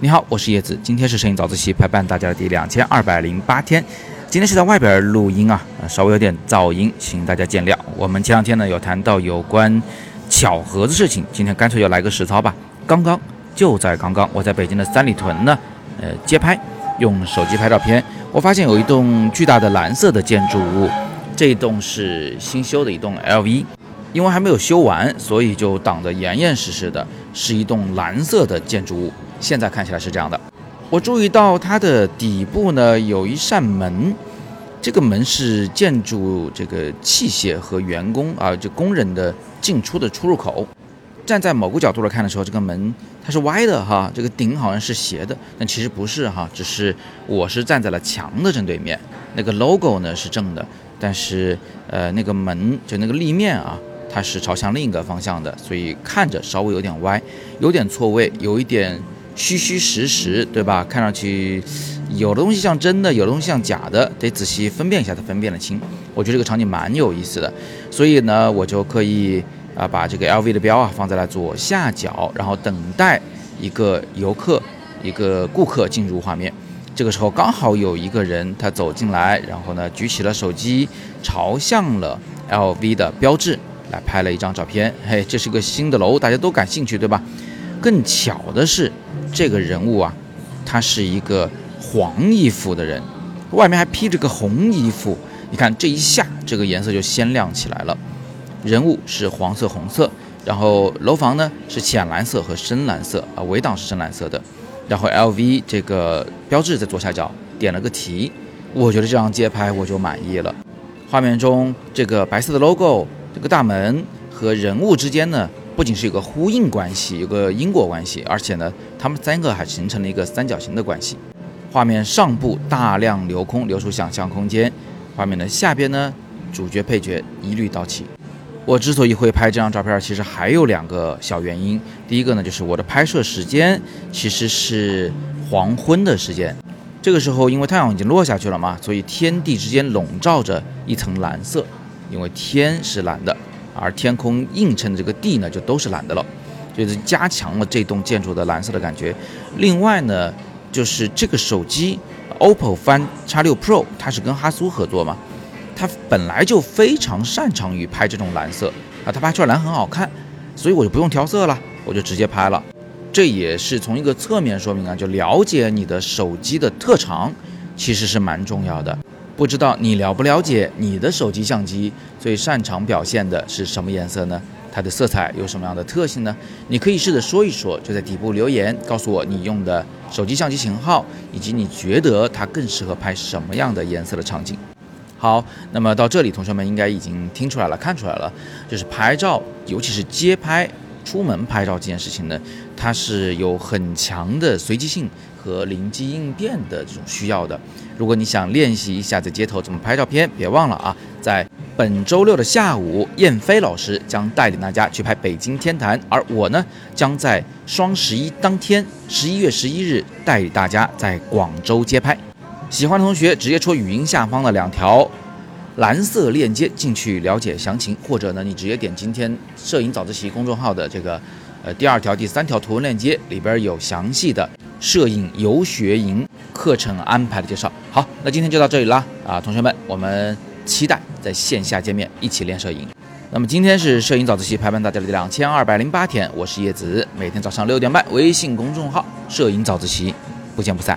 你好，我是叶子，今天是摄影早自习陪伴大家的第两千二百零八天。今天是在外边录音啊，稍微有点噪音，请大家见谅。我们前两天呢有谈到有关巧合的事情，今天干脆就来个实操吧。刚刚就在刚刚，我在北京的三里屯呢，呃，街拍，用手机拍照片，我发现有一栋巨大的蓝色的建筑物，这一栋是新修的一栋 LV，因为还没有修完，所以就挡得严严实实的，是一栋蓝色的建筑物。现在看起来是这样的，我注意到它的底部呢有一扇门，这个门是建筑这个器械和员工啊，就工人的进出的出入口。站在某个角度来看的时候，这个门它是歪的哈，这个顶好像是斜的，但其实不是哈，只是我是站在了墙的正对面，那个 logo 呢是正的，但是呃那个门就那个立面啊，它是朝向另一个方向的，所以看着稍微有点歪，有点错位，有一点。虚虚实实，对吧？看上去有的东西像真的，有的东西像假的，得仔细分辨一下才分辨得清。我觉得这个场景蛮有意思的，所以呢，我就刻意啊把这个 LV 的标啊放在了左下角，然后等待一个游客、一个顾客进入画面。这个时候刚好有一个人他走进来，然后呢举起了手机，朝向了 LV 的标志来拍了一张照片。嘿，这是个新的楼，大家都感兴趣，对吧？更巧的是。这个人物啊，他是一个黄衣服的人，外面还披着个红衣服。你看这一下，这个颜色就鲜亮起来了。人物是黄色、红色，然后楼房呢是浅蓝色和深蓝色啊，围挡是深蓝色的。然后 LV 这个标志在左下角点了个题，我觉得这张街拍我就满意了。画面中这个白色的 logo，这个大门和人物之间呢。不仅是有个呼应关系，有个因果关系，而且呢，他们三个还形成了一个三角形的关系。画面上部大量留空，留出想象空间；画面的下边呢，主角配角一律到齐。我之所以会拍这张照片，其实还有两个小原因。第一个呢，就是我的拍摄时间其实是黄昏的时间，这个时候因为太阳已经落下去了嘛，所以天地之间笼罩着一层蓝色，因为天是蓝的。而天空映衬的这个地呢，就都是蓝的了，就是加强了这栋建筑的蓝色的感觉。另外呢，就是这个手机 OPPO Find X6 Pro，它是跟哈苏合作嘛，它本来就非常擅长于拍这种蓝色啊，它拍出来蓝很好看，所以我就不用调色了，我就直接拍了。这也是从一个侧面说明啊，就了解你的手机的特长，其实是蛮重要的。不知道你了不了解你的手机相机最擅长表现的是什么颜色呢？它的色彩有什么样的特性呢？你可以试着说一说，就在底部留言告诉我你用的手机相机型号，以及你觉得它更适合拍什么样的颜色的场景。好，那么到这里，同学们应该已经听出来了，看出来了，就是拍照，尤其是街拍。出门拍照这件事情呢，它是有很强的随机性和灵机应变的这种需要的。如果你想练习一下在街头怎么拍照片，别忘了啊，在本周六的下午，燕飞老师将带领大家去拍北京天坛，而我呢，将在双十一当天，十一月十一日带领大家在广州街拍。喜欢的同学直接戳语音下方的两条。蓝色链接进去了解详情，或者呢，你直接点今天摄影早自习公众号的这个，呃，第二条、第三条图文链接，里边有详细的摄影游学营课程安排的介绍。好，那今天就到这里啦，啊，同学们，我们期待在线下见面，一起练摄影。那么今天是摄影早自习陪伴大家的两千二百零八天，我是叶子，每天早上六点半，微信公众号摄影早自习，不见不散。